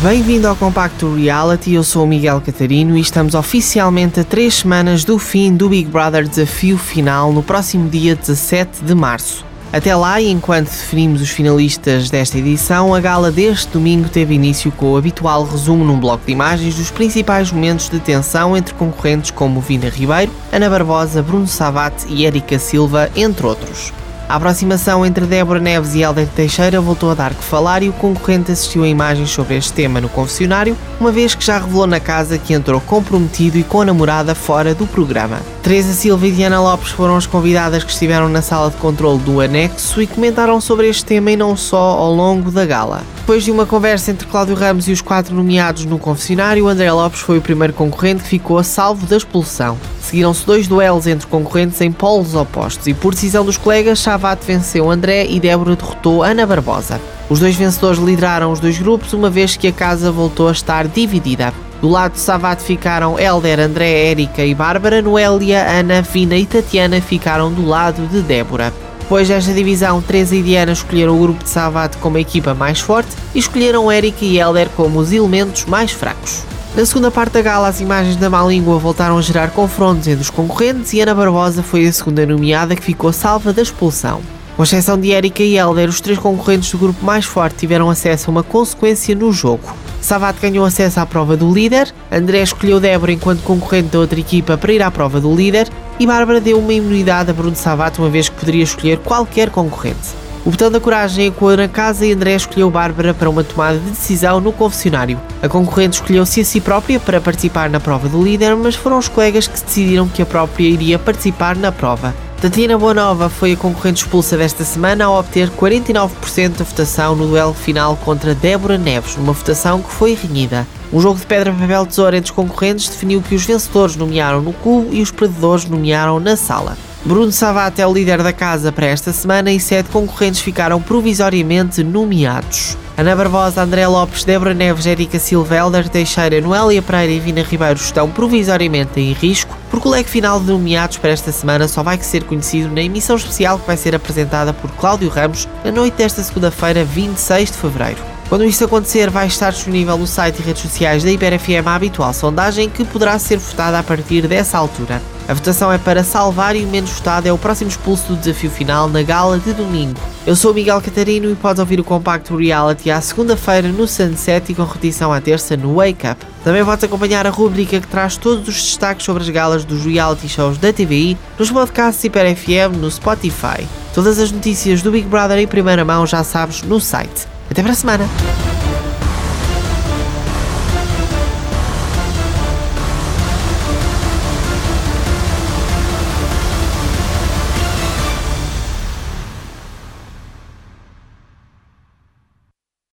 Bem-vindo ao Compacto Reality, eu sou o Miguel Catarino e estamos oficialmente a três semanas do fim do Big Brother Desafio Final no próximo dia 17 de março. Até lá, enquanto definimos os finalistas desta edição, a gala deste domingo teve início com o habitual resumo num bloco de imagens dos principais momentos de tensão entre concorrentes como Vina Ribeiro, Ana Barbosa, Bruno Savate e Érica Silva, entre outros. A aproximação entre Débora Neves e Helder Teixeira voltou a dar que falar e o concorrente assistiu a imagens sobre este tema no confessionário, uma vez que já revelou na casa que entrou comprometido e com a namorada fora do programa. Teresa Silva e Diana Lopes foram as convidadas que estiveram na sala de controle do anexo e comentaram sobre este tema e não só ao longo da gala. Depois de uma conversa entre Cláudio Ramos e os quatro nomeados no confessionário, André Lopes foi o primeiro concorrente que ficou a salvo da expulsão. Seguiram-se dois duelos entre concorrentes em polos opostos e, por decisão dos colegas, Chavat venceu André e Débora derrotou Ana Barbosa. Os dois vencedores lideraram os dois grupos, uma vez que a casa voltou a estar dividida. Do lado de Savat ficaram Helder, André, Érica e Bárbara, Noélia, Ana, Vina e Tatiana ficaram do lado de Débora. Depois desta divisão, Teresa e Diana escolheram o grupo de Savat como a equipa mais forte e escolheram Érica e Helder como os elementos mais fracos. Na segunda parte da gala, as imagens da má língua voltaram a gerar confrontos entre os concorrentes e Ana Barbosa foi a segunda nomeada que ficou salva da expulsão. Com exceção de Erika e Helder, os três concorrentes do grupo mais forte tiveram acesso a uma consequência no jogo. Savat ganhou acesso à prova do líder, André escolheu Débora enquanto concorrente da outra equipa para ir à prova do líder e Bárbara deu uma imunidade a Bruno Savat uma vez que poderia escolher qualquer concorrente. O botão da coragem ecoou na casa e André escolheu Bárbara para uma tomada de decisão no confessionário. A concorrente escolheu-se a si própria para participar na prova do líder, mas foram os colegas que decidiram que a própria iria participar na prova. Tatiana Boanova foi a concorrente expulsa desta semana ao obter 49% da votação no duelo final contra Débora Neves, numa votação que foi renhida. Um jogo de pedra, papel, tesoura entre os concorrentes definiu que os vencedores nomearam no cubo e os perdedores nomearam na sala. Bruno Savat é o líder da casa para esta semana e sete concorrentes ficaram provisoriamente nomeados. Ana Barbosa, André Lopes, Débora Neves, Érica Silva, Helder Teixeira, Noélia Pereira e Vina Ribeiro estão provisoriamente em risco, porque o leque final de nomeados para esta semana só vai ser conhecido na emissão especial que vai ser apresentada por Cláudio Ramos na noite desta segunda-feira, 26 de fevereiro. Quando isto acontecer, vai estar disponível no site e redes sociais da IberFM a habitual sondagem que poderá ser votada a partir dessa altura. A votação é para salvar e o menos votado é o próximo expulso do desafio final na gala de domingo. Eu sou o Miguel Catarino e podes ouvir o Compacto Reality à segunda-feira no Sunset e com repetição à terça no Wake Up. Também podes acompanhar a rubrica que traz todos os destaques sobre as galas dos reality shows da TVI nos podcasts Hiper FM no Spotify. Todas as notícias do Big Brother em primeira mão já sabes no site. Até para a semana!